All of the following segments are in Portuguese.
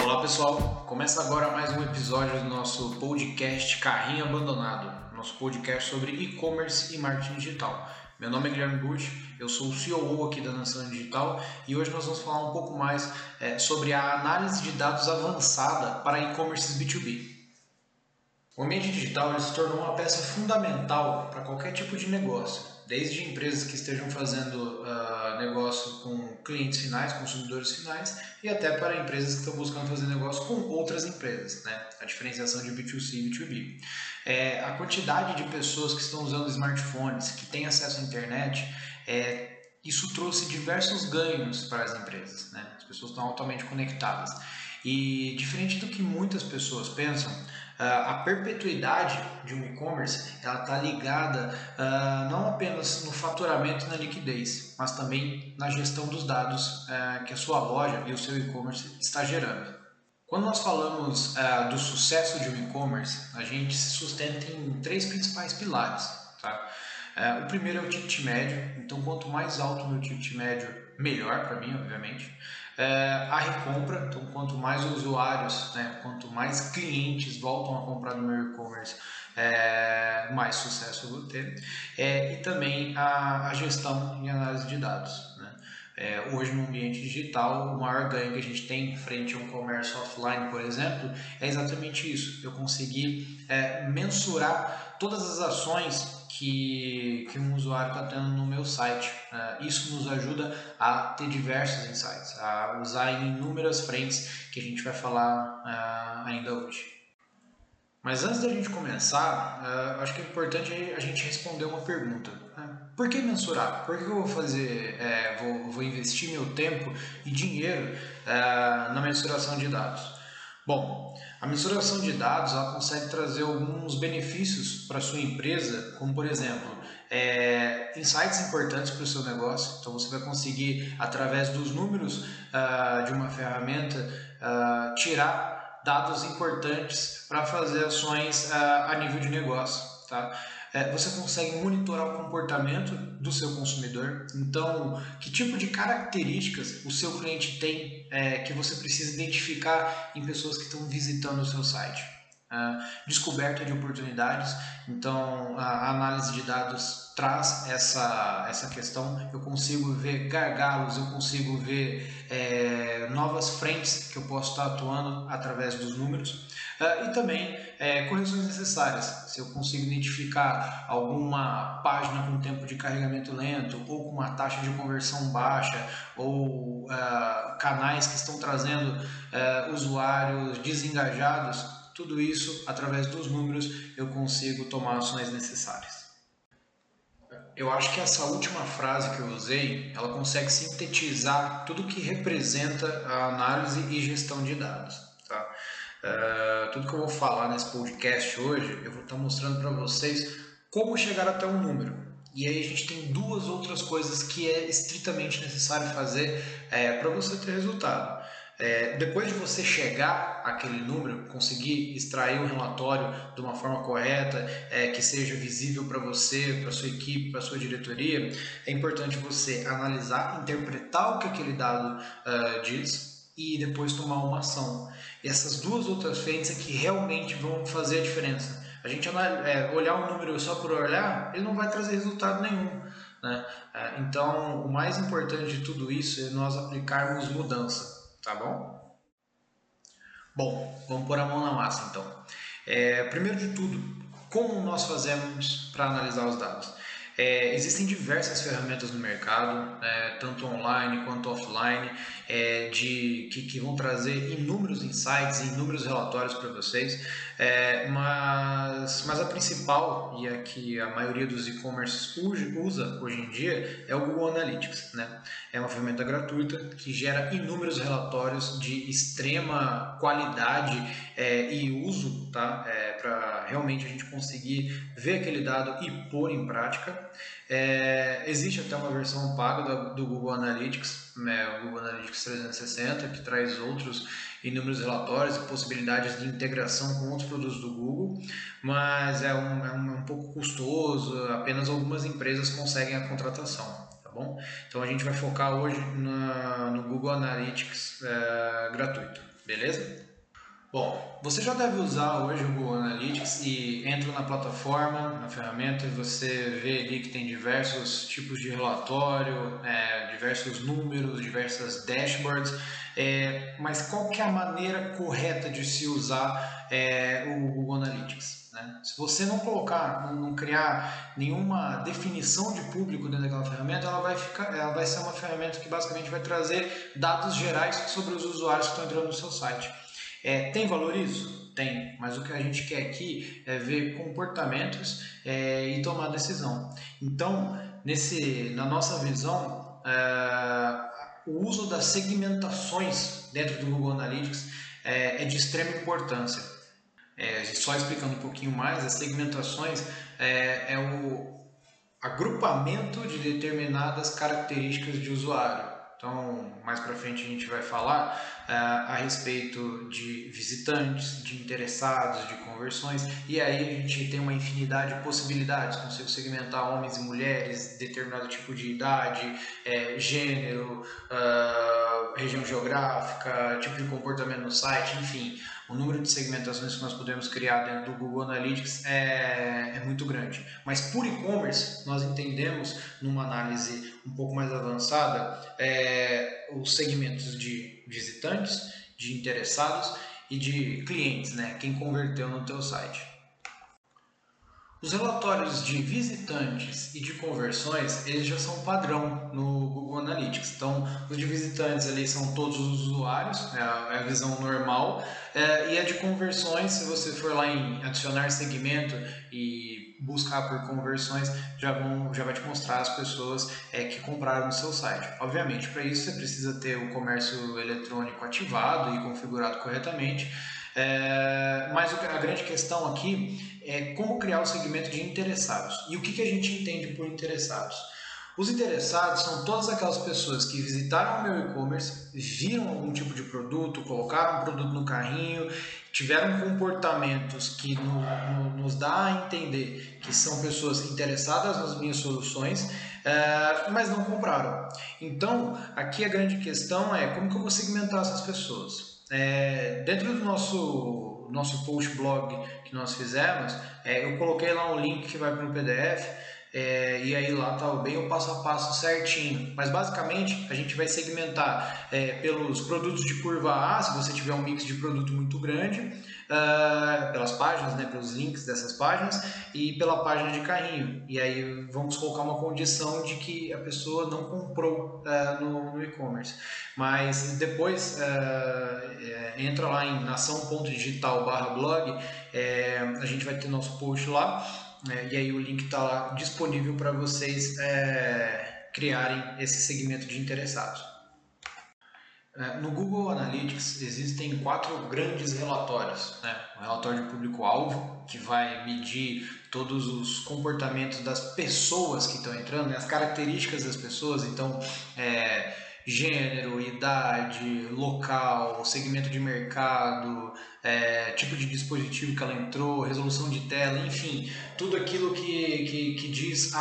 Olá pessoal, começa agora mais um episódio do nosso podcast Carrinho Abandonado, nosso podcast sobre e-commerce e marketing digital. Meu nome é Guilherme Gucci, eu sou o CEO aqui da Nação Digital e hoje nós vamos falar um pouco mais é, sobre a análise de dados avançada para e-commerce B2B. O ambiente digital se tornou uma peça fundamental para qualquer tipo de negócio, desde empresas que estejam fazendo uh, negócio com clientes finais, consumidores finais, e até para empresas que estão buscando fazer negócio com outras empresas, né? a diferenciação de B2C e B2B. É, a quantidade de pessoas que estão usando smartphones, que têm acesso à internet, é, isso trouxe diversos ganhos para as empresas. Né? As pessoas estão altamente conectadas. E diferente do que muitas pessoas pensam, a perpetuidade de um e-commerce ela está ligada uh, não apenas no faturamento e na liquidez, mas também na gestão dos dados uh, que a sua loja e o seu e-commerce está gerando. Quando nós falamos uh, do sucesso de um e-commerce, a gente se sustenta em três principais pilares. Tá? O primeiro é o ticket médio, então quanto mais alto o meu ticket médio, melhor para mim, obviamente. Uh, a recompra, então quanto mais usuários, né, quanto mais clientes voltam a comprar no meu e-commerce, mais sucesso eu vou ter. e também a, a gestão e análise de dados. É, hoje no ambiente digital, o maior ganho que a gente tem frente a um comércio offline, por exemplo, é exatamente isso. Eu conseguir é, mensurar todas as ações que, que um usuário está tendo no meu site. É, isso nos ajuda a ter diversos insights, a usar em inúmeras frentes que a gente vai falar é, ainda hoje. Mas antes da gente começar, uh, acho que é importante a gente responder uma pergunta. Né? Por que mensurar? Por que eu vou fazer, é, vou, vou, investir meu tempo e dinheiro uh, na mensuração de dados? Bom, a mensuração de dados ela consegue trazer alguns benefícios para sua empresa, como por exemplo, é, insights importantes para o seu negócio. Então você vai conseguir, através dos números uh, de uma ferramenta, uh, tirar dados importantes para fazer ações uh, a nível de negócio. Tá? É, você consegue monitorar o comportamento do seu consumidor. Então, que tipo de características o seu cliente tem é, que você precisa identificar em pessoas que estão visitando o seu site? Uh, descoberta de oportunidades. Então, a análise de dados traz essa, essa questão. Eu consigo ver gargalos, eu consigo ver é, novas frentes que eu posso estar atuando através dos números. Uh, e também é, correções necessárias. Se eu consigo identificar alguma página com tempo de carregamento lento, ou com uma taxa de conversão baixa, ou uh, canais que estão trazendo uh, usuários desengajados, tudo isso, através dos números, eu consigo tomar ações necessárias. Eu acho que essa última frase que eu usei, ela consegue sintetizar tudo que representa a análise e gestão de dados. Tá? Uh, tudo que eu vou falar nesse podcast hoje, eu vou estar mostrando para vocês como chegar até um número. E aí a gente tem duas outras coisas que é estritamente necessário fazer é, para você ter resultado. É, depois de você chegar àquele número, conseguir extrair um relatório de uma forma correta, é, que seja visível para você, para sua equipe, para sua diretoria, é importante você analisar, interpretar o que aquele dado uh, diz e depois tomar uma ação. E essas duas outras frentes é que realmente vão fazer a diferença. A gente é, olhar um número só por olhar, ele não vai trazer resultado nenhum. Né? É, então, o mais importante de tudo isso é nós aplicarmos mudança tá bom? Bom, vamos pôr a mão na massa então. É, primeiro de tudo, como nós fazemos para analisar os dados? É, existem diversas ferramentas no mercado, é, tanto online quanto offline, é, de, que, que, vão trazer inúmeros insights, inúmeros relatórios para vocês, é, mas, mas a principal e a que a maioria dos e-commerces usa hoje em dia é o Google Analytics. Né? É uma ferramenta gratuita que gera inúmeros relatórios de extrema qualidade é, e uso tá? É, para realmente a gente conseguir ver aquele dado e pôr em prática. É, existe até uma versão paga do Google Analytics, né, o Google Analytics 360, que traz outros inúmeros relatórios e possibilidades de integração com outros produtos do Google, mas é um, é um, é um pouco custoso, apenas algumas empresas conseguem a contratação. Então, bom? Então a gente vai focar hoje no Google Analytics é, gratuito, beleza? Bom, você já deve usar hoje o Google Analytics e entra na plataforma, na ferramenta, e você vê ali que tem diversos tipos de relatório, é, diversos números, diversas dashboards, é, mas qual que é a maneira correta de se usar é, o Google Analytics? Né? Se você não colocar, não, não, criar nenhuma definição de público dentro daquela ferramenta, ela vai, ficar, ela vai ser uma ferramenta que basicamente vai trazer dados gerais sobre os usuários que estão entrando no seu site. É, tem valor isso? Tem, mas o que a gente quer aqui é ver comportamentos é, e tomar decisão. Então, nesse, na nossa visão, é, o uso das segmentações dentro do Google Analytics é, é de extrema importância. É, só explicando um pouquinho mais, as segmentações é, é o agrupamento de determinadas características de usuário. Então, mais para frente a gente vai falar uh, a respeito de visitantes, de interessados, de conversões, e aí a gente tem uma infinidade de possibilidades, consigo segmentar homens e mulheres, determinado tipo de idade, é, gênero, uh, região geográfica, tipo de comportamento no site, enfim, o número de segmentações que nós podemos criar dentro do Google Analytics é, é muito grande. Mas por e-commerce, nós entendemos, numa análise um pouco mais avançada, é, os segmentos de visitantes, de interessados e de clientes, né? quem converteu no teu site. Os relatórios de visitantes e de conversões, eles já são padrão no Google Analytics. Então, os de visitantes ali são todos os usuários, é a, é a visão normal. É, e a de conversões, se você for lá em adicionar segmento e buscar por conversões, já, vão, já vai te mostrar as pessoas é, que compraram no seu site. Obviamente, para isso você precisa ter o comércio eletrônico ativado e configurado corretamente. É, mas a grande questão aqui é como criar o segmento de interessados. E o que, que a gente entende por interessados? Os interessados são todas aquelas pessoas que visitaram o meu e-commerce, viram algum tipo de produto, colocaram um produto no carrinho, tiveram comportamentos que no, no, nos dá a entender que são pessoas interessadas nas minhas soluções, é, mas não compraram. Então, aqui a grande questão é como que eu vou segmentar essas pessoas. É, dentro do nosso, nosso post blog que nós fizemos, é, eu coloquei lá um link que vai para o PDF é, e aí lá tá bem o passo a passo certinho. Mas basicamente a gente vai segmentar é, pelos produtos de curva A, se você tiver um mix de produto muito grande, uh, pelas páginas, né, pelos links dessas páginas e pela página de carrinho. E aí vamos colocar uma condição de que a pessoa não comprou uh, no, no e-commerce. Mas depois uh, entra lá em nação.digital/blog, a gente vai ter nosso post lá é, e aí o link está lá disponível para vocês é, criarem esse segmento de interessados. É, no Google Analytics existem quatro grandes relatórios. Né? O relatório de público-alvo, que vai medir todos os comportamentos das pessoas que estão entrando, né? as características das pessoas. Então, é, gênero, idade, local, segmento de mercado, é, tipo de dispositivo que ela entrou, resolução de tela, enfim, tudo aquilo que, que, que diz a,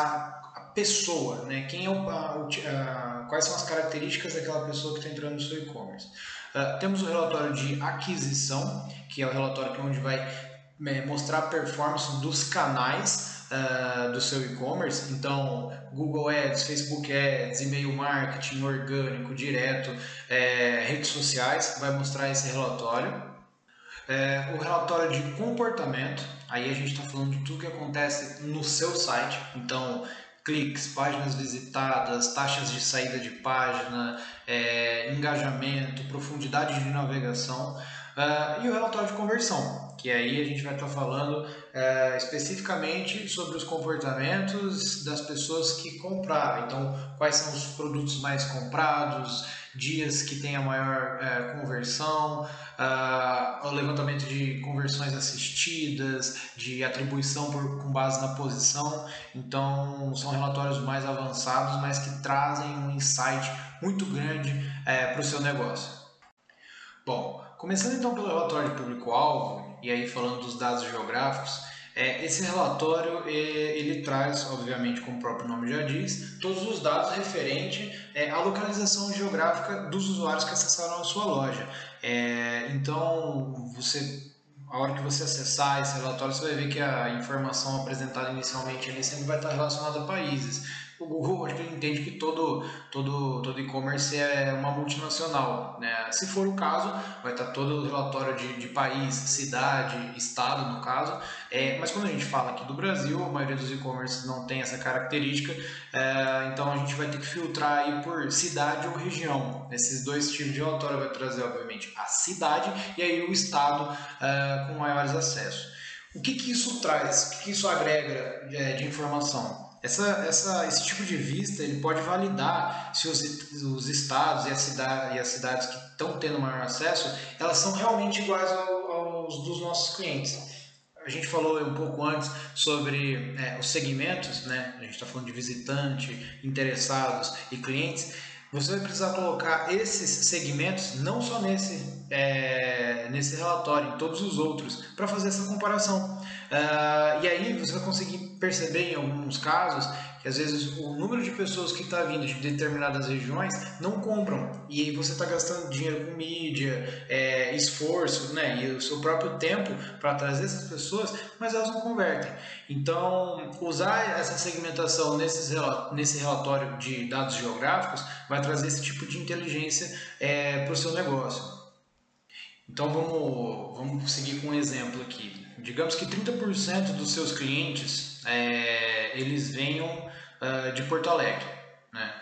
a, pessoa, né? Quem é o, a, a, quais são as características daquela pessoa que está entrando no seu e-commerce. Uh, temos o relatório de aquisição, que é o relatório que é onde vai é, mostrar a performance dos canais uh, do seu e-commerce. Então, Google Ads, Facebook Ads, e-mail marketing orgânico, direto, é, redes sociais, vai mostrar esse relatório. É, o relatório de comportamento, aí a gente está falando de tudo que acontece no seu site. Então, cliques, páginas visitadas, taxas de saída de página, é, engajamento, profundidade de navegação. Uh, e o relatório de conversão, que aí a gente vai estar falando uh, especificamente sobre os comportamentos das pessoas que compraram. Então, quais são os produtos mais comprados, dias que tem a maior uh, conversão, o levantamento de conversões assistidas, de atribuição por, com base na posição. Então, são relatórios mais avançados, mas que trazem um insight muito grande para o seu negócio. Bom, Começando então pelo relatório de público-alvo, e aí falando dos dados geográficos, É, esse relatório ele traz, obviamente, como o próprio nome já diz, todos os dados referentes é, à localização geográfica dos usuários que acessaram a sua loja. É, então, você a hora que você acessar esse relatório, você vai ver que a informação apresentada inicialmente ali sempre vai estar relacionada a países o Google que ele entende que todo todo todo e-commerce é uma multinacional, né? Se for o caso, vai estar todo o relatório de, de país, cidade, estado no caso. É, mas quando a gente fala aqui do Brasil, a maioria dos e-commerces não tem essa característica, é, então a gente vai ter que filtrar aí por cidade ou região. Esses dois tipos de relatório vai trazer, obviamente, a cidade e aí o estado é, com maiores acessos. O que, que isso traz? O que, que isso agrega é, de informação? Essa, essa, esse tipo de vista ele pode validar se os, os estados e, cidade, e as cidades que estão tendo maior acesso elas são realmente iguais ao, aos dos nossos clientes. A gente falou um pouco antes sobre é, os segmentos, né? a gente está falando de visitante, interessados e clientes. Você vai precisar colocar esses segmentos não só nesse, é, nesse relatório, em todos os outros, para fazer essa comparação. Uh, e aí você vai conseguir perceber em alguns casos que às vezes o número de pessoas que está vindo de determinadas regiões não compram e aí você está gastando dinheiro com mídia, é, esforço, né, e o seu próprio tempo para trazer essas pessoas, mas elas não convertem. Então, usar essa segmentação nesses, nesse relatório de dados geográficos vai trazer esse tipo de inteligência é, para o seu negócio. Então vamos, vamos seguir com um exemplo aqui. Digamos que 30% dos seus clientes é, eles venham uh, de Porto Alegre. Né?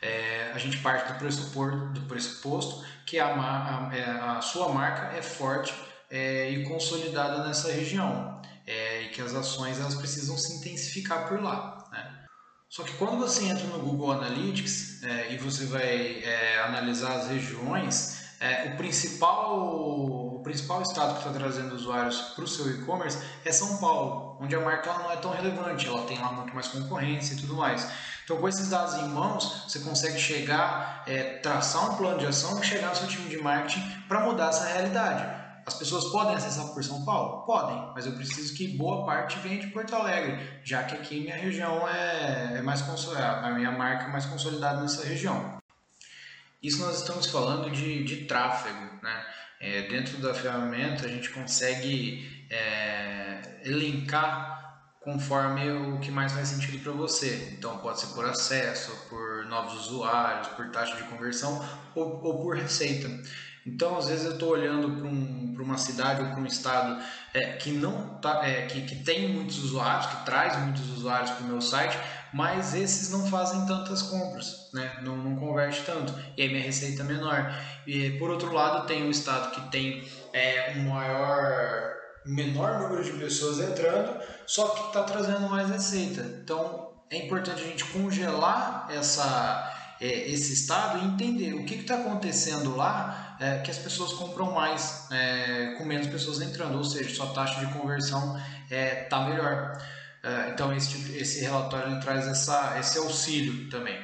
É, a gente parte do pressuposto, do pressuposto que a, a, é, a, sua marca é forte é, e consolidada nessa região é, e que as ações elas precisam se intensificar por lá. Né? Só que quando você entra no Google Analytics é, e você vai analisar as regiões, o principal principal estado que está trazendo usuários para o seu e-commerce é São Paulo, onde a marca não é tão relevante, ela tem lá muito mais concorrência e tudo mais. Então, com esses dados em mãos, você consegue chegar, é, traçar um plano de ação e chegar no seu time de marketing para mudar essa realidade. As pessoas podem acessar por São Paulo? Podem, mas eu preciso que boa parte venha de Porto Alegre, já que aqui minha região é, é mais a minha marca é mais consolidada nessa região. Isso nós estamos falando de, de tráfego, né? É, dentro da ferramenta a gente consegue é, elencar conforme o que mais faz sentido para você. Então pode ser por acesso, por novos usuários, por taxa de conversão ou, ou por receita. Então, às vezes eu estou olhando para um, uma cidade ou para um estado é, que não tá, é, que, que tem muitos usuários, que traz muitos usuários para o meu site, mas esses não fazem tantas compras, né? não, não converte tanto, e aí minha receita é menor. E por outro lado, tem um estado que tem é, um maior, menor número de pessoas entrando, só que está trazendo mais receita. Então é importante a gente congelar essa é, esse estado e entender o que está acontecendo lá é, que as pessoas compram mais é, com menos pessoas entrando, ou seja, sua taxa de conversão está é, melhor. É, então esse, tipo, esse relatório traz essa, esse auxílio também.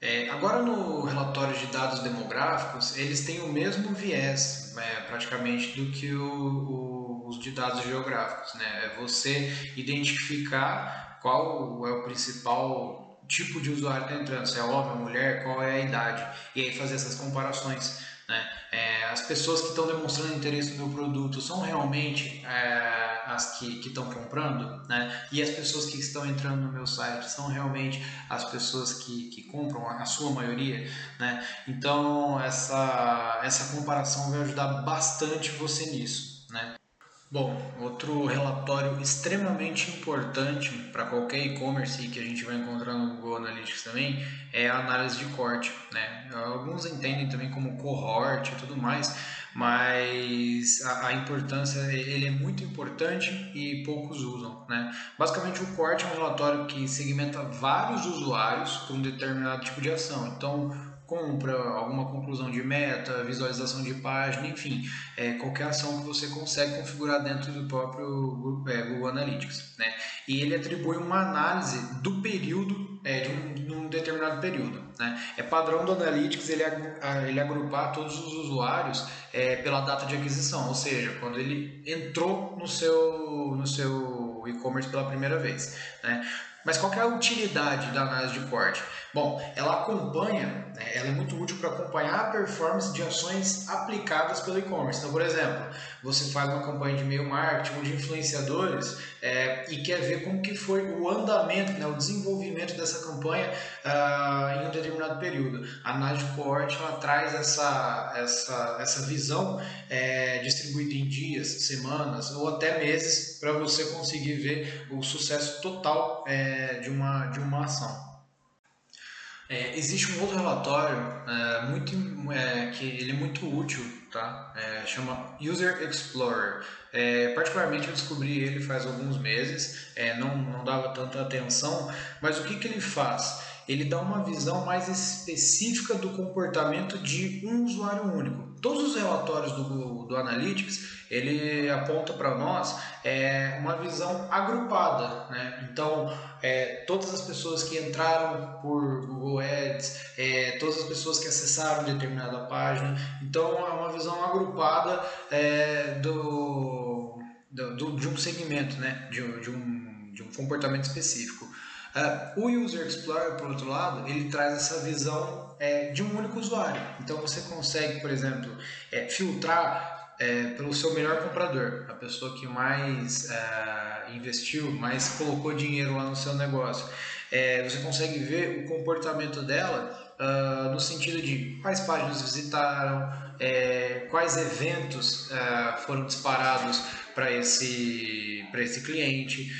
É, agora no relatório de dados demográficos, eles têm o mesmo viés praticamente do que o, o, os de dados geográficos. Né? É você identificar qual é o principal tipo de usuário está entrando, se é homem mulher, qual é a idade, e aí fazer essas comparações. Né? É, as pessoas que estão demonstrando interesse no meu produto são realmente é, as que estão comprando, né? e as pessoas que estão entrando no meu site são realmente as pessoas que, que compram, a sua maioria. Né? Então, essa, essa comparação vai ajudar bastante você nisso. Né? Bom, outro relatório extremamente importante para qualquer e-commerce que a gente vai encontrar no Google Analytics também é a análise de corte. Né? Alguns entendem também como cohort e tudo mais, mas a, a, importância ele é muito importante e poucos usam. Né? Basicamente, o corte é um relatório que segmenta vários usuários para um determinado tipo de ação. Então, compra, alguma conclusão de meta, visualização de página, enfim, é, qualquer ação que você consegue configurar dentro do próprio é, Google Analytics. Né? E ele atribui uma análise do período, é, de, um, de um determinado período. Né? É padrão do Analytics ele, ele agrupar todos os usuários é, pela data de aquisição, ou seja, quando ele entrou no seu, no seu e-commerce pela primeira vez. Né? Mas qual é a utilidade da análise de corte? Bom, ela acompanha, né, ela é muito útil para acompanhar a performance de ações aplicadas pelo e-commerce. Então, por exemplo, você faz uma campanha de e-mail marketing ou de influenciadores é, e quer ver como que foi o andamento, né, o desenvolvimento dessa campanha uh, em um determinado período. A análise de corte ela traz essa, essa, essa visão é, distribuída em dias, semanas ou até meses para você conseguir ver o sucesso total é, de, uma, de uma ação. É, existe um outro relatório é, muito, é, que ele é muito útil, tá? É, chama User Explorer. É, particularmente eu descobri ele faz alguns meses, é, não, não dava tanta atenção, mas o que, que ele faz? Ele dá uma visão mais específica do comportamento de um usuário único. Todos os relatórios do, do Analytics ele aponta para nós é, uma visão agrupada. Né? Então, é, todas as pessoas que entraram por Google Ads, é, todas as pessoas que acessaram determinada página. Então, é uma visão agrupada é, do, do, de um segmento, né? de, de, um, de um comportamento específico. Uh, o User Explorer, por outro lado, ele traz essa visão é, de um único usuário. Então você consegue, por exemplo, é, filtrar é, pelo seu melhor comprador, a pessoa que mais é, investiu, mais colocou dinheiro lá no seu negócio. É, você consegue ver o comportamento dela uh, no sentido de quais páginas visitaram, é, quais eventos uh, foram disparados para esse, esse cliente.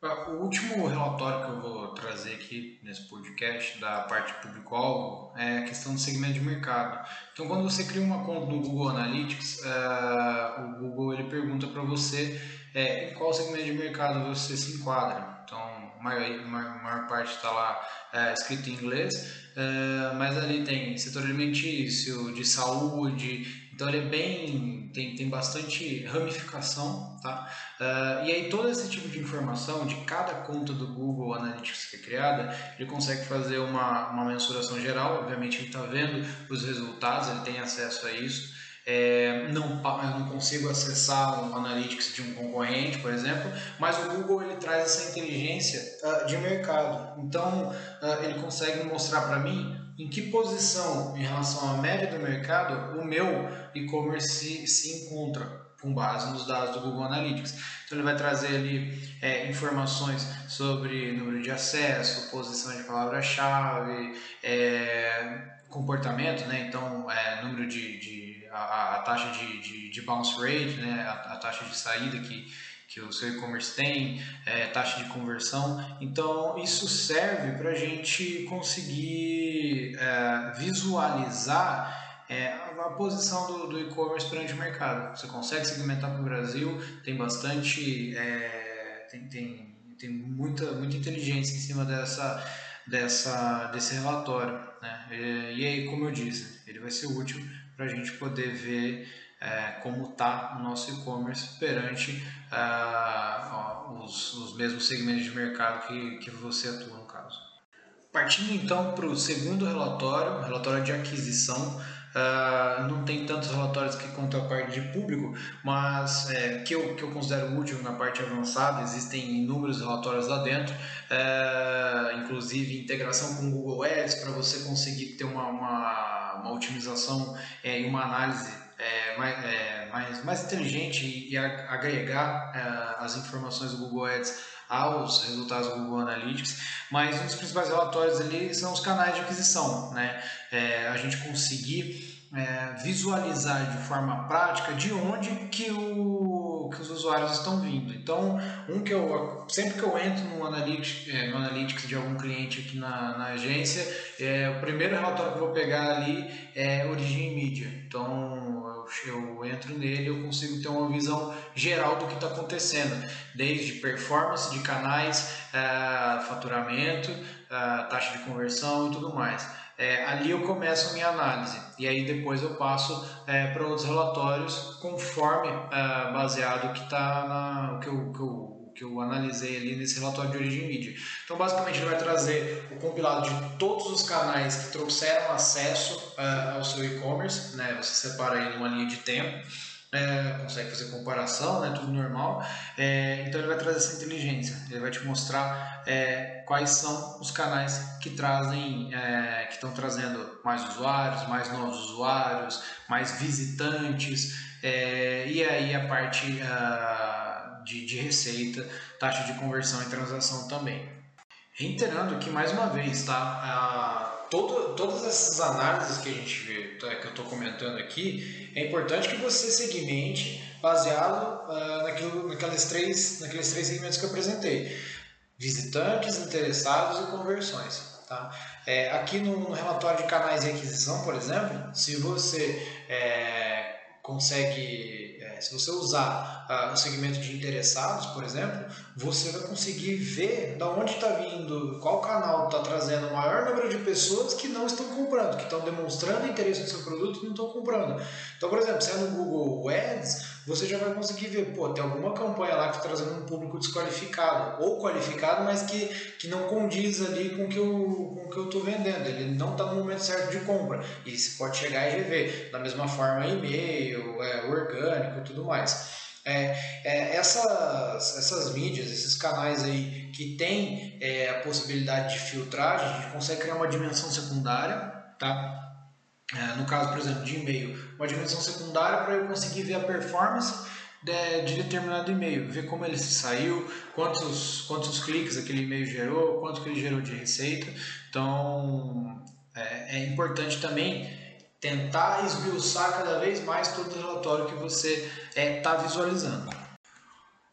O último relatório que eu vou trazer aqui nesse podcast da parte público-alvo é a questão do segmento de mercado. Então, quando você cria uma conta no Google Analytics, uh, o Google ele pergunta para você é, em qual segmento de mercado você se enquadra. Então, a maior, maior parte está lá é, escrito em inglês, uh, mas ali tem setor alimentício, de saúde, então ele é bem. tem, tem bastante ramificação, tá? Uh, e aí todo esse tipo de informação de cada conta do Google Analytics que é criada, ele consegue fazer uma, uma mensuração geral, obviamente ele está vendo os resultados, ele tem acesso a isso. É, não, eu não consigo acessar o Analytics de um concorrente, por exemplo, mas o Google ele traz essa inteligência uh, de mercado. Então uh, ele consegue mostrar para mim em que posição em relação à média do mercado o meu e-commerce se, se encontra com base nos dados do Google Analytics. Então ele vai trazer ali é, informações sobre número de acesso, posição de palavra-chave, é, comportamento, né? então é, número de, de a, a, taxa de, de, de, bounce rate, né? a, a taxa de saída que que o seu e-commerce tem, é, taxa de conversão. Então, isso serve para a gente conseguir é, visualizar é, a posição do, do e-commerce perante o mercado. Você consegue segmentar para o Brasil, tem bastante, é, tem, tem, tem muita, muita inteligência em cima dessa, dessa, desse relatório. Né? E, e aí, como eu disse, ele vai ser útil para a gente poder ver é, como está o nosso e-commerce perante é, os, os, mesmos segmentos de mercado que, que você atua no caso. Partindo então para o segundo relatório, relatório de aquisição, Uh, não tem tantos relatórios que contam a parte de público, mas é, que, eu, que eu considero útil na parte avançada, existem inúmeros relatórios lá dentro, uh, inclusive integração com o Google Ads para você conseguir ter uma, uma, uma otimização é, e uma análise é, mais, é, mais, mais inteligente e, agregar é, as informações do Google Ads aos resultados do Google Analytics, mas um dos principais relatórios ali são os canais de aquisição, né? É, a gente conseguir é, visualizar de forma prática de onde que, o, que os usuários estão vindo. Então, um que eu sempre que eu entro no Analytics, é, no Analytics de algum cliente aqui na, na agência, é, o primeiro relatório que eu vou pegar ali é origem e mídia. Então, eu entro nele eu consigo ter uma visão geral do que está acontecendo, desde performance de canais, uh, faturamento, uh, taxa de conversão e tudo mais. É, ali eu começo a minha análise e aí depois eu passo é, para outros relatórios conforme baseado que está o que eu, que eu que eu analisei ali nesse relatório de origem mídia. Então, basicamente, ele vai trazer o compilado de todos os canais que trouxeram acesso uh, ao seu e-commerce, né? Você separa aí numa linha de tempo é, consegue fazer comparação, né, tudo normal. É, então ele vai trazer essa inteligência, ele vai te mostrar é, quais são os canais que trazem, é, que estão trazendo mais usuários, mais novos usuários, mais visitantes, é, e aí a parte uh, de, de receita, taxa de conversão e transação também. Reiterando aqui mais uma vez, tá? Uh, todo, todas essas análises que a gente vê, tá, que eu estou comentando aqui, é importante que você segmente baseado uh, naquilo, naquelas três, naqueles três segmentos que eu apresentei: visitantes, interessados e conversões. Tá? É, aqui no, no, relatório de canais de aquisição, por exemplo, se você é, consegue, é, se você usar uh, o segmento de interessados, por exemplo, você vai conseguir ver da onde está vindo, qual canal está trazendo o maior número de pessoas que não estão comprando, que estão demonstrando interesse no seu produto e não estão comprando. Então, por exemplo, se é no Google Ads, você já vai conseguir ver, pô, tem alguma campanha lá que está trazendo um público desqualificado ou qualificado, mas que, que não condiz ali com o que eu, com o que eu estou vendendo. Ele não está no momento certo de compra. E você pode chegar e rever. Da mesma forma, e-mail, é, orgânico e tudo mais. É, é, essas, essas mídias, esses canais aí que tem é, a possibilidade de filtragem, a gente consegue criar uma dimensão secundária, tá? É, no caso, por exemplo, de e-mail, uma dimensão secundária para eu conseguir ver a performance de, de, determinado e-mail, ver como ele se saiu, quantos, quantos cliques aquele e-mail gerou, quanto que ele gerou de receita. Então, é, é importante também tentar esmiuçar cada vez mais todo o relatório que você está é, tá visualizando.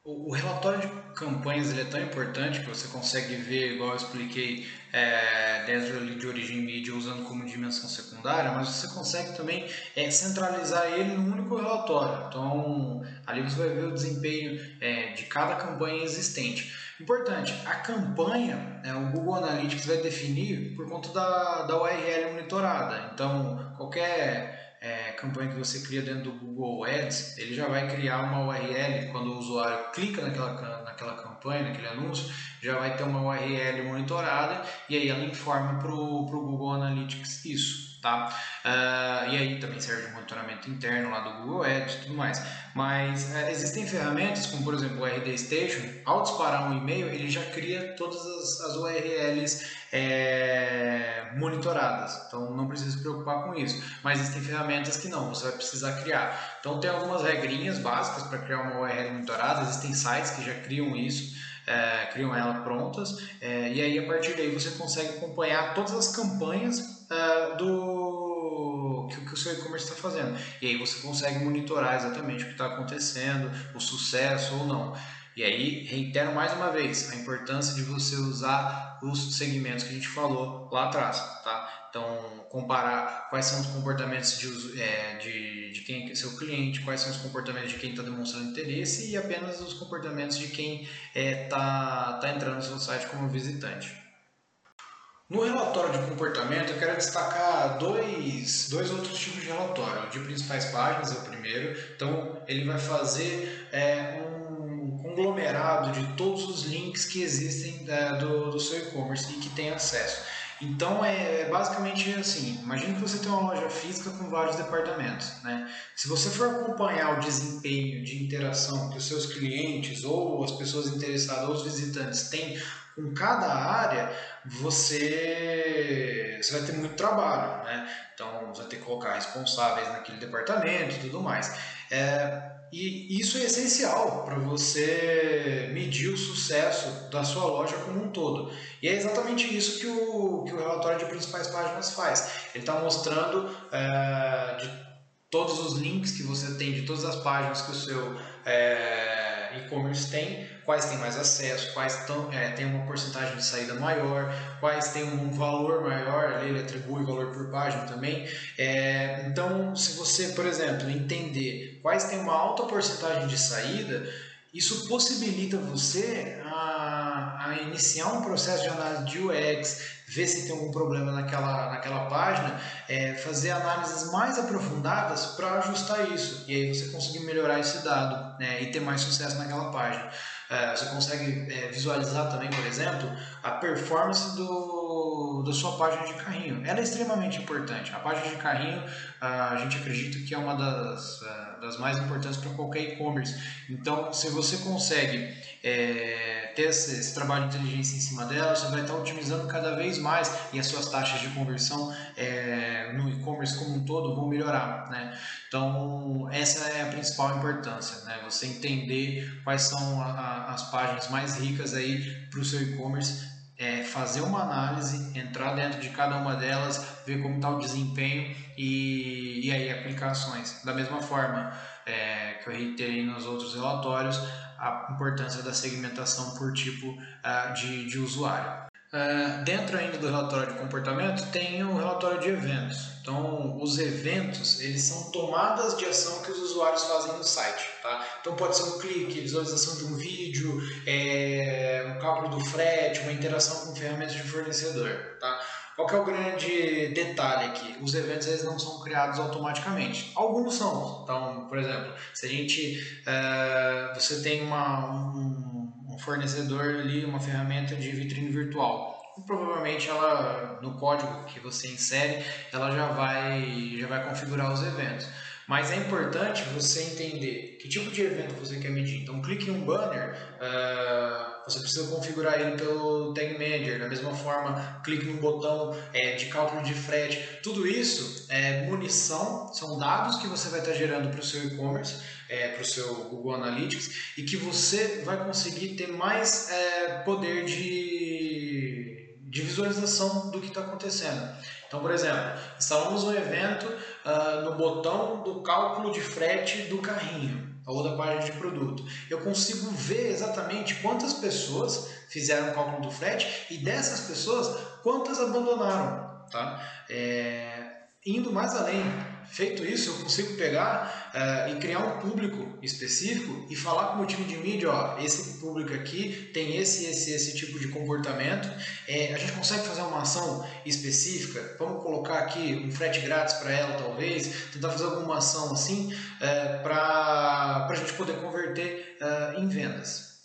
O, o, relatório de campanhas ele é tão importante que você consegue ver, igual eu expliquei, é, dentro de origem mídia usando como dimensão secundária, mas você consegue também é, centralizar ele num único relatório. Então, ali você vai ver o desempenho é, de cada campanha existente. Importante, a campanha, é, o Google Analytics vai definir por conta da, da URL monitorada. Então, qualquer é, campanha que você cria dentro do Google Ads, ele já vai criar uma URL quando o usuário clica naquela, naquela campanha, naquele anúncio, já vai ter uma URL monitorada e aí ela informa para o Google Analytics isso tá? Uh, e aí também serve de monitoramento interno lá do Google Ads e tudo mais. Mas uh, existem ferramentas como, por exemplo, o RD Station, ao disparar um e-mail, ele já cria todas as, as URLs é, monitoradas. Então não precisa se preocupar com isso. Mas existem ferramentas que não, você vai precisar criar. Então tem algumas regrinhas básicas para criar uma URL monitorada, existem sites que já criam isso. É, criam ela prontas é, e aí a partir daí você consegue acompanhar todas as campanhas uh, do que, que o seu e-commerce está fazendo. E aí você consegue monitorar exatamente o que está acontecendo, o sucesso ou não. E aí, reitero mais uma vez a importância de você usar os segmentos que a gente falou lá atrás, tá? Então, comparar quais são os comportamentos de, é, de, de quem é seu cliente, quais são os comportamentos de quem está demonstrando interesse e apenas os comportamentos de quem está é, tá, tá entrando no seu site como visitante. No relatório de comportamento, eu quero destacar dois, dois outros tipos de relatório. O de principais páginas é o primeiro, então ele vai fazer é, um conglomerado de todos os links que existem é, do, do seu e-commerce e que tem acesso. Então é, é basicamente assim, imagine que você tem uma loja física com vários departamentos, né? Se você for acompanhar o desempenho de interação que os seus clientes ou as pessoas interessadas ou os visitantes têm com cada área, você, você vai ter muito trabalho, né? Então, você vai ter que colocar responsáveis naquele departamento e tudo mais. É, e isso é essencial para você medir o sucesso da sua loja como um todo. E é exatamente isso que o, que o relatório de principais páginas faz. Ele está mostrando é, de todos os links que você tem, de todas as páginas que o seu é, e-commerce tem, quais têm mais acesso, quais tão, é, uma porcentagem de saída maior, quais têm um valor maior, ele atribui valor por página também. É, então, se você, por exemplo, entender quais têm uma alta porcentagem de saída, isso possibilita você a, a, iniciar um processo de análise de UX, ver se tem algum problema naquela, naquela página, é, fazer análises mais aprofundadas para ajustar isso e aí você conseguir melhorar esse dado né, e ter mais sucesso naquela página. É, você consegue é, visualizar também, por exemplo, a performance do, da sua página de carrinho. Ela é extremamente importante. A página de carrinho, a gente acredita que é uma das, é, das mais importantes para qualquer e-commerce. Então, se você consegue é, ter esse, esse, trabalho de inteligência em cima dela, você vai estar otimizando cada vez mais e as suas taxas de conversão é, no e-commerce como um todo vão melhorar. Né? Então, essa é a principal importância, né? você entender quais são a, a, as páginas mais ricas aí para o seu e-commerce é, fazer uma análise, entrar dentro de cada uma delas, ver como está o desempenho e, e aí aplicações. Da mesma forma é, que eu reiterei nos outros relatórios, a importância da segmentação por tipo uh, de, de usuário. Uh, dentro ainda do relatório de comportamento tem o relatório de eventos. Então, os eventos eles são tomadas de ação que os usuários fazem no site. Tá? Então, pode ser um clique, visualização de um vídeo, é, um cálculo do frete, uma interação com ferramentas de fornecedor. Tá? Qual é o grande detalhe aqui? Os eventos eles não são criados automaticamente. Alguns são. Então, por exemplo, se a gente uh, você tem uma, um, um, fornecedor ali, uma ferramenta de vitrine virtual, provavelmente ela no código que você insere, ela já vai já vai configurar os eventos. Mas é importante você entender que tipo de evento você quer medir. Então, clique em um banner. Uh, você precisa configurar ele pelo Tag Manager. Da mesma forma, clique no botão é, de cálculo de frete. Tudo isso é munição, são dados que você vai estar gerando para o seu e-commerce, é, para o seu Google Analytics e que você vai conseguir ter mais é, poder de, de visualização do que está acontecendo. Então, por exemplo, instalamos um evento uh, no botão do cálculo de frete do carrinho ou da página de produto. Eu consigo ver exatamente quantas pessoas fizeram o cálculo do frete e dessas pessoas, quantas abandonaram. Tá? É, indo mais além, feito isso, eu consigo pegar uh, e criar um público específico e falar com o meu time de mídia, ó, esse público aqui tem esse, esse, esse tipo de comportamento. É, a gente consegue fazer uma ação específica, vamos colocar aqui um frete grátis para ela, talvez, tentar fazer alguma ação assim uh, para a gente poder converter uh, em vendas.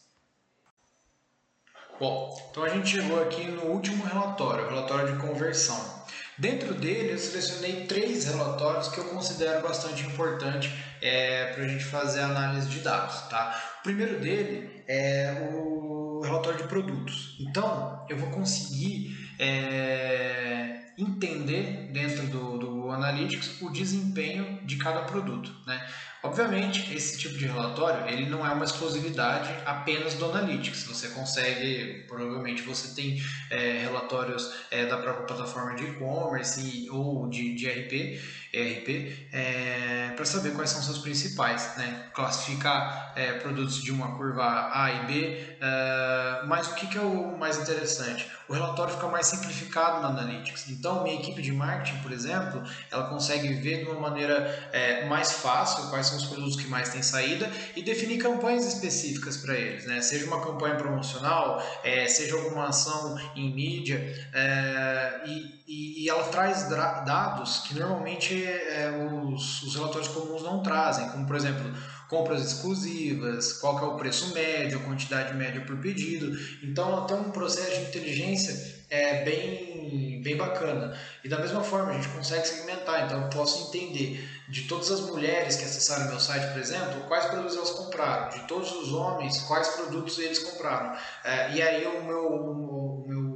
Bom, então a gente chegou aqui no último relatório, relatório de conversão. Dentro dele, eu selecionei três relatórios que eu considero bastante importante é, para a gente fazer análise de dados. Tá? O primeiro dele é o relatório de produtos. Então, eu vou conseguir é, entender dentro do, do Analytics o desempenho de cada produto. Né? Obviamente, esse tipo de relatório ele não é uma exclusividade apenas do Analytics. Você consegue, provavelmente você tem é, relatórios é, da própria plataforma de e-commerce ou de, de RP, ERP, é, para saber quais são seus principais, né? classificar é, produtos de uma curva A e B. É, mas o que, que é o mais interessante? O relatório fica mais simplificado no Analytics. Então, minha equipe de marketing, por exemplo, ela consegue ver de uma maneira é, mais fácil quais são os produtos que mais têm saída e definir campanhas específicas para eles, né? Seja uma campanha promocional, é, seja alguma ação em mídia é, e, e, ela traz dados que normalmente é, os, os relatórios comuns não trazem, como por exemplo compras exclusivas, qual que é o preço médio, quantidade média por pedido. Então, ela tem um processo de inteligência é, bem, bem bacana. E da mesma forma, a gente consegue segmentar. Então, eu posso entender de todas as mulheres que acessaram meu site, por exemplo, quais produtos elas compraram. De todos os homens, quais produtos eles compraram. É, e aí, o meu, o meu,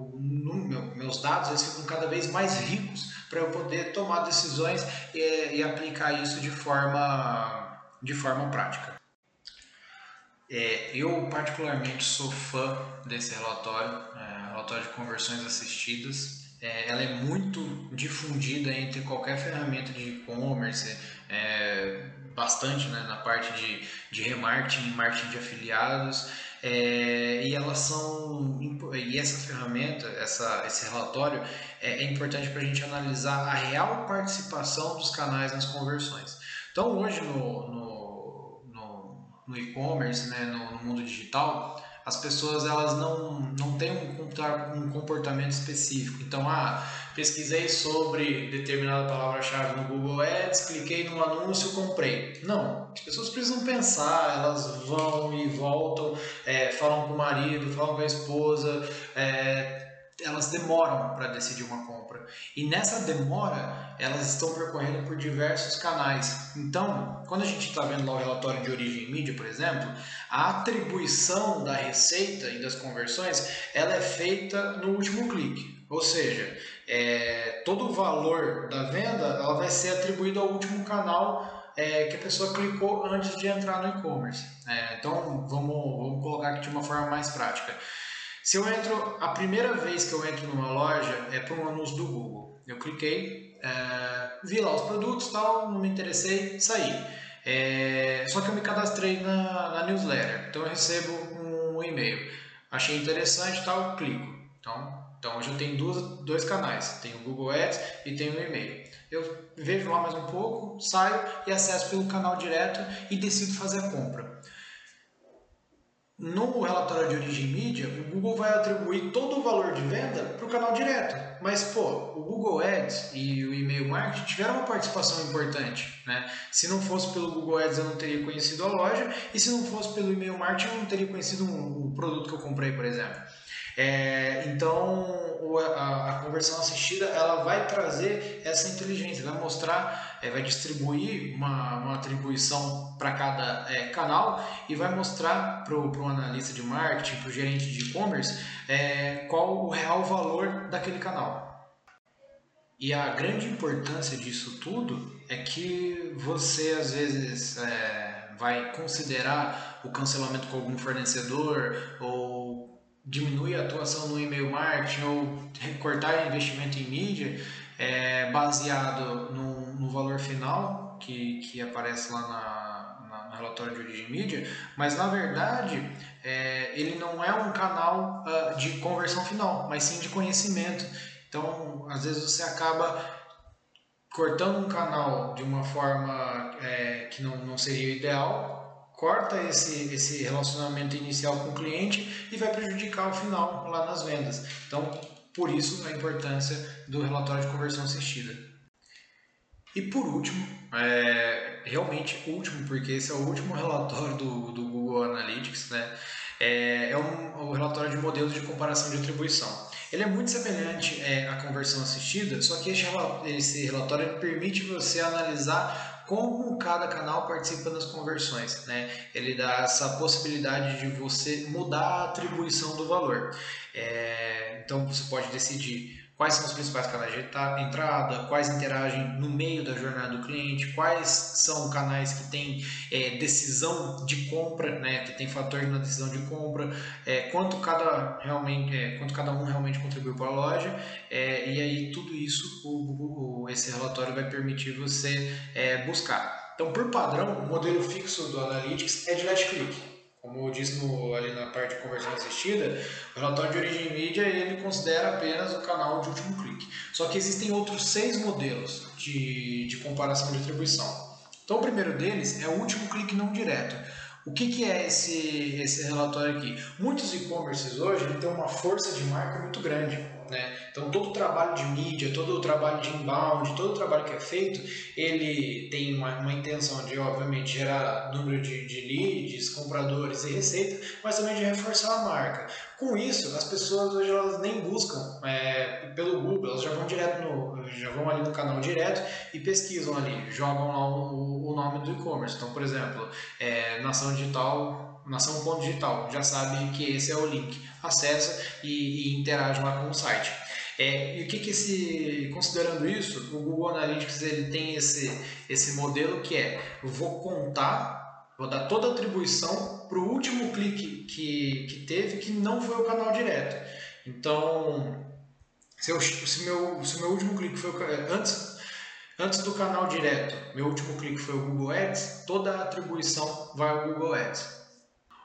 meus dados eles ficam cada vez mais ricos para eu poder tomar decisões e, e aplicar isso de forma de forma prática. É, eu particularmente sou fã desse relatório, é, relatório de conversões assistidas. É, ela é muito difundida entre qualquer ferramenta de e-commerce, é, bastante né, na parte de, de remarketing marketing de afiliados. É, e elas são e essa ferramenta, essa, esse relatório é, é importante para a gente analisar a real participação dos canais nas conversões. Então hoje no, no no e-commerce, né, no, no, mundo digital, as pessoas elas não, não têm um comportamento específico. Então, ah, pesquisei sobre determinada palavra-chave no Google Ads, cliquei no anúncio, comprei. Não, as pessoas precisam pensar, elas vão e voltam, é, falam com o marido, falam com a esposa, é, elas demoram para decidir uma compra. E nessa demora, elas estão percorrendo por diversos canais. Então, quando a gente está vendo lá o relatório de origem mídia, por exemplo, a atribuição da receita e das conversões, ela é feita no último clique. Ou seja, é, todo o valor da venda ela vai ser atribuído ao último canal é, que a pessoa clicou antes de entrar no e-commerce. É, então, vamos, vamos colocar aqui de uma forma mais prática. Se eu entro, a primeira vez que eu entro numa loja é por um anúncio do Google. Eu cliquei, é, vi lá os produtos, tal, não me interessei, saí. É, só que eu me cadastrei na, na, newsletter, então eu recebo um e-mail. Achei interessante, tal, clico. Então, então eu tenho duas, dois canais, tenho o Google Ads e tenho o e-mail. Eu vejo lá mais um pouco, saio e acesso pelo canal direto e decido fazer a compra. No relatório de origem mídia, o Google vai atribuir todo o valor de venda para o canal direto. Mas, pô, o Google Ads e o e-mail marketing tiveram uma participação importante. Né? Se não fosse pelo Google Ads, eu não teria conhecido a loja. E se não fosse pelo e-mail marketing, eu não teria conhecido um, um produto que eu comprei, por exemplo. É, então, a, a, conversão assistida ela vai trazer essa inteligência, vai mostrar, é, vai distribuir uma, uma atribuição para cada é, canal e vai mostrar para o analista de marketing, para o gerente de e-commerce, é, qual o real valor daquele canal. E a grande importância disso tudo é que você às vezes é, vai considerar o cancelamento com algum fornecedor ou diminuir a atuação no e-mail marketing ou recortar investimento em mídia é, baseado no, no, valor final que, que aparece lá na, na, no relatório de origem mídia, mas na verdade é, ele não é um canal uh, de conversão final, mas sim de conhecimento. Então, às vezes você acaba cortando um canal de uma forma é, que não, não seria ideal corta esse, esse relacionamento inicial com o cliente e vai prejudicar o final lá nas vendas. Então, por isso a importância do relatório de conversão assistida. E por último, é, realmente último, porque esse é o último relatório do, do Google Analytics, né? é, é um, um relatório de modelos de comparação de atribuição. Ele é muito semelhante é, à conversão assistida, só que esse relatório permite você analisar como cada canal participa das conversões. Né? Ele dá essa possibilidade de você mudar a atribuição do valor. É, então você pode decidir quais são os principais canais de entrada, quais interagem no meio da jornada do cliente, quais são canais que têm é, decisão de compra, né, que tem fator na decisão de compra, é, quanto, cada realmente, é, quanto cada um realmente contribuiu para a loja, é, e aí tudo isso o, o, esse relatório vai permitir você é, buscar. Então, por padrão, o modelo fixo do Analytics é de last click. Como eu disse no, ali na parte de conversão assistida, o relatório de origem mídia ele considera apenas o canal de último clique. Só que existem outros seis modelos de, de comparação de atribuição. Então, o primeiro deles é o último clique não direto. O que, que é esse, esse relatório aqui? Muitos e-commerces hoje têm uma força de marca muito grande. Né? Então todo o trabalho de mídia, todo o trabalho de inbound, todo o trabalho que é feito, ele tem uma, uma intenção de, obviamente, gerar número de, de leads, compradores e receita, mas também de reforçar a marca. Com isso, as pessoas hoje elas nem buscam é, pelo Google, elas já vão direto no, já vão ali no canal direto e pesquisam ali, jogam lá o, o nome do e-commerce. Então, por exemplo, é, Nação Digital nação.digital, já sabe que esse é o link. Acessa e, e interage lá com o site. É, e o que, que esse, considerando isso, o Google Analytics ele tem esse, esse modelo que é, vou contar, vou dar toda a atribuição para o último clique que, que teve que não foi o canal direto. Então, se, eu, se, meu, se meu último clique foi antes, antes do canal direto, meu último clique foi o Google Ads, toda a atribuição vai ao Google Ads.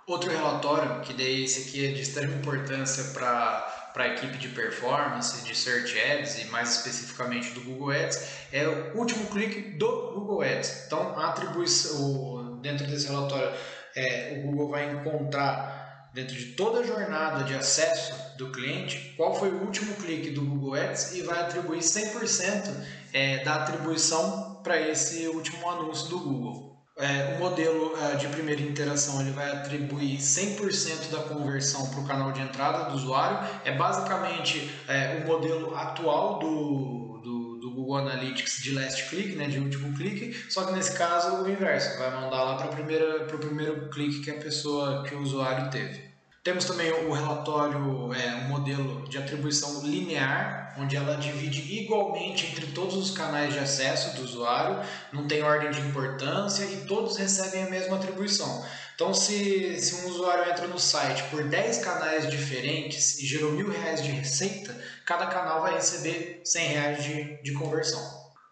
Outro relatório, que daí esse aqui é de extrema importância para a equipe de performance, de Search Ads e mais especificamente do Google Ads, é o último clique do Google Ads. Então, atribuição, dentro desse relatório, é, o Google vai encontrar dentro de toda a jornada de acesso do cliente, qual foi o último clique do Google Ads e vai atribuir 100% é, da atribuição para esse último anúncio do Google. É, o modelo é, de primeira interação ele vai atribuir 100% da conversão para o canal de entrada do usuário. É basicamente é, o modelo atual do, do, do, Google Analytics de last click, né, de último clique, só que nesse caso o inverso, vai mandar lá para o primeiro clique que a pessoa, que o usuário teve. Temos também o relatório, é, um modelo de atribuição linear, onde ela divide igualmente entre todos os canais de acesso do usuário, não tem ordem de importância e todos recebem a mesma atribuição. Então, se, se um usuário entra no site por 10 canais diferentes e gerou mil reais de receita, cada canal vai receber 100 reais de, de conversão.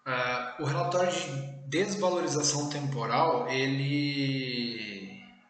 Uh, o relatório de desvalorização temporal, ele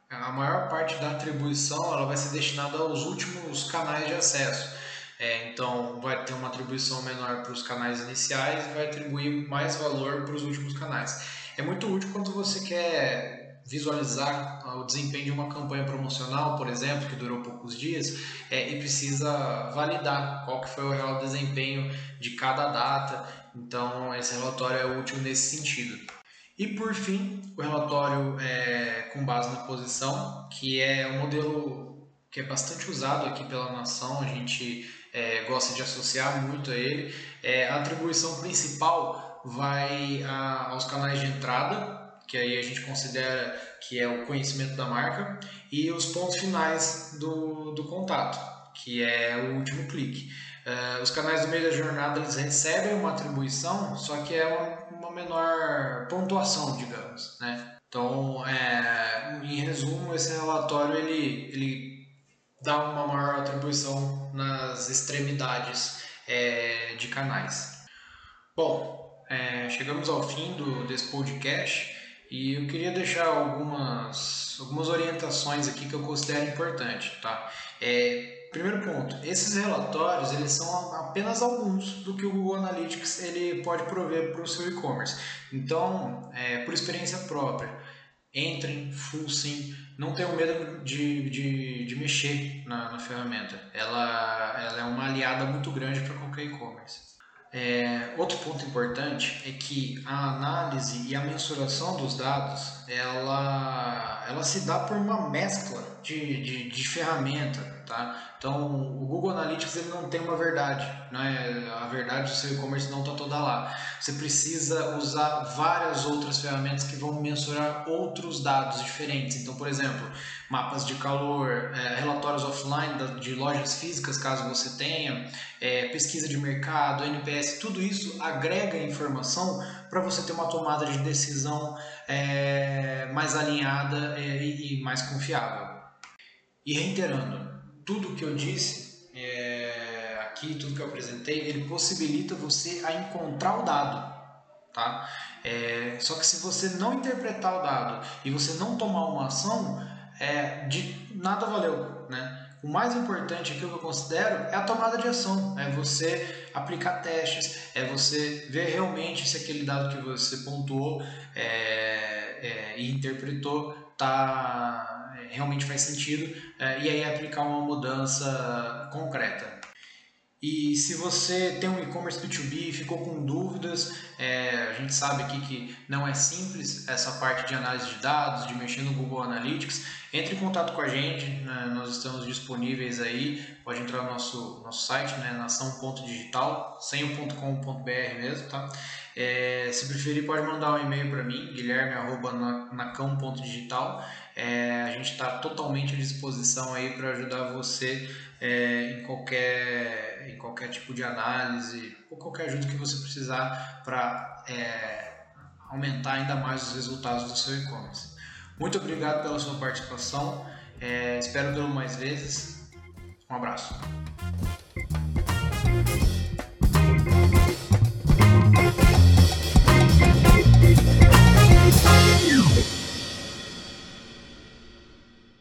a maior parte da atribuição ela vai ser destinada aos últimos canais de acesso. É, então, vai ter uma atribuição menor para os canais iniciais e vai atribuir mais valor para os últimos canais. É muito útil quando você quer visualizar o desempenho de uma campanha promocional, por exemplo, que durou poucos dias, é, e precisa validar qual que foi o real desempenho de cada data. Então, esse relatório é útil nesse sentido. E por fim, o relatório é, com base na posição, que é um modelo que é bastante usado aqui pela nação, a gente é, gosta de associar muito a ele. É, a atribuição principal vai a, aos canais de entrada, que aí a gente considera que é o conhecimento da marca, e os pontos finais do, do contato, que é o último clique. Uh, os canais do meio da jornada eles recebem uma atribuição, só que é uma, uma menor pontuação, digamos, né? Então, é, em resumo, esse relatório ele, ele dá uma maior atribuição nas extremidades é, de canais. Bom, é, chegamos ao fim do, desse podcast e eu queria deixar algumas, algumas orientações aqui que eu considero importante, tá? É, Primeiro ponto, esses relatórios eles são apenas alguns do que o Google Analytics ele pode prover para o seu e-commerce. Então, é, por experiência própria, entrem, fullsim, não tenham medo de, de, de mexer na, na ferramenta. Ela, ela é uma aliada muito grande para qualquer e-commerce. É, outro ponto importante é que a análise e a mensuração dos dados ela, ela se dá por uma mescla de, de, de ferramenta tá? Então, o Google Analytics ele não tem uma verdade, né? A verdade do seu e-commerce não está toda lá. Você precisa usar várias outras ferramentas que vão mensurar outros dados diferentes. Então, por exemplo, mapas de calor, é, relatórios offline de lojas físicas, caso você tenha, é, pesquisa de mercado, NPS, tudo isso agrega informação para você ter uma tomada de decisão é, mais alinhada é, e, e mais confiável. E reiterando, tudo que eu disse é, aqui, tudo que eu apresentei, ele possibilita você a encontrar o dado, tá? É, só que se você não interpretar o dado e você não tomar uma ação, é, de nada valeu, né? O mais importante aqui, o que eu considero, é a tomada de ação. É você aplicar testes, é você ver realmente se aquele dado que você pontuou é, é, e interpretou está realmente faz sentido é, e aí aplicar uma mudança concreta. E se você tem um e-commerce B2B e ficou com dúvidas, é, a gente sabe aqui que não é simples essa parte de análise de dados, de mexer no Google Analytics. Entre em contato com a gente, né, nós estamos disponíveis aí, pode entrar no nosso, nosso site, né, nação.digital, sem o .com.br mesmo, tá? É, se preferir, pode mandar um e-mail para mim, guilherme.nacão.digital. É, a gente está totalmente à disposição aí para ajudar você é, em, qualquer, em qualquer tipo de análise ou qualquer ajuda que você precisar para é, aumentar ainda mais os resultados do seu e-commerce. Muito obrigado pela sua participação. É, espero pelo mais vezes. Um abraço.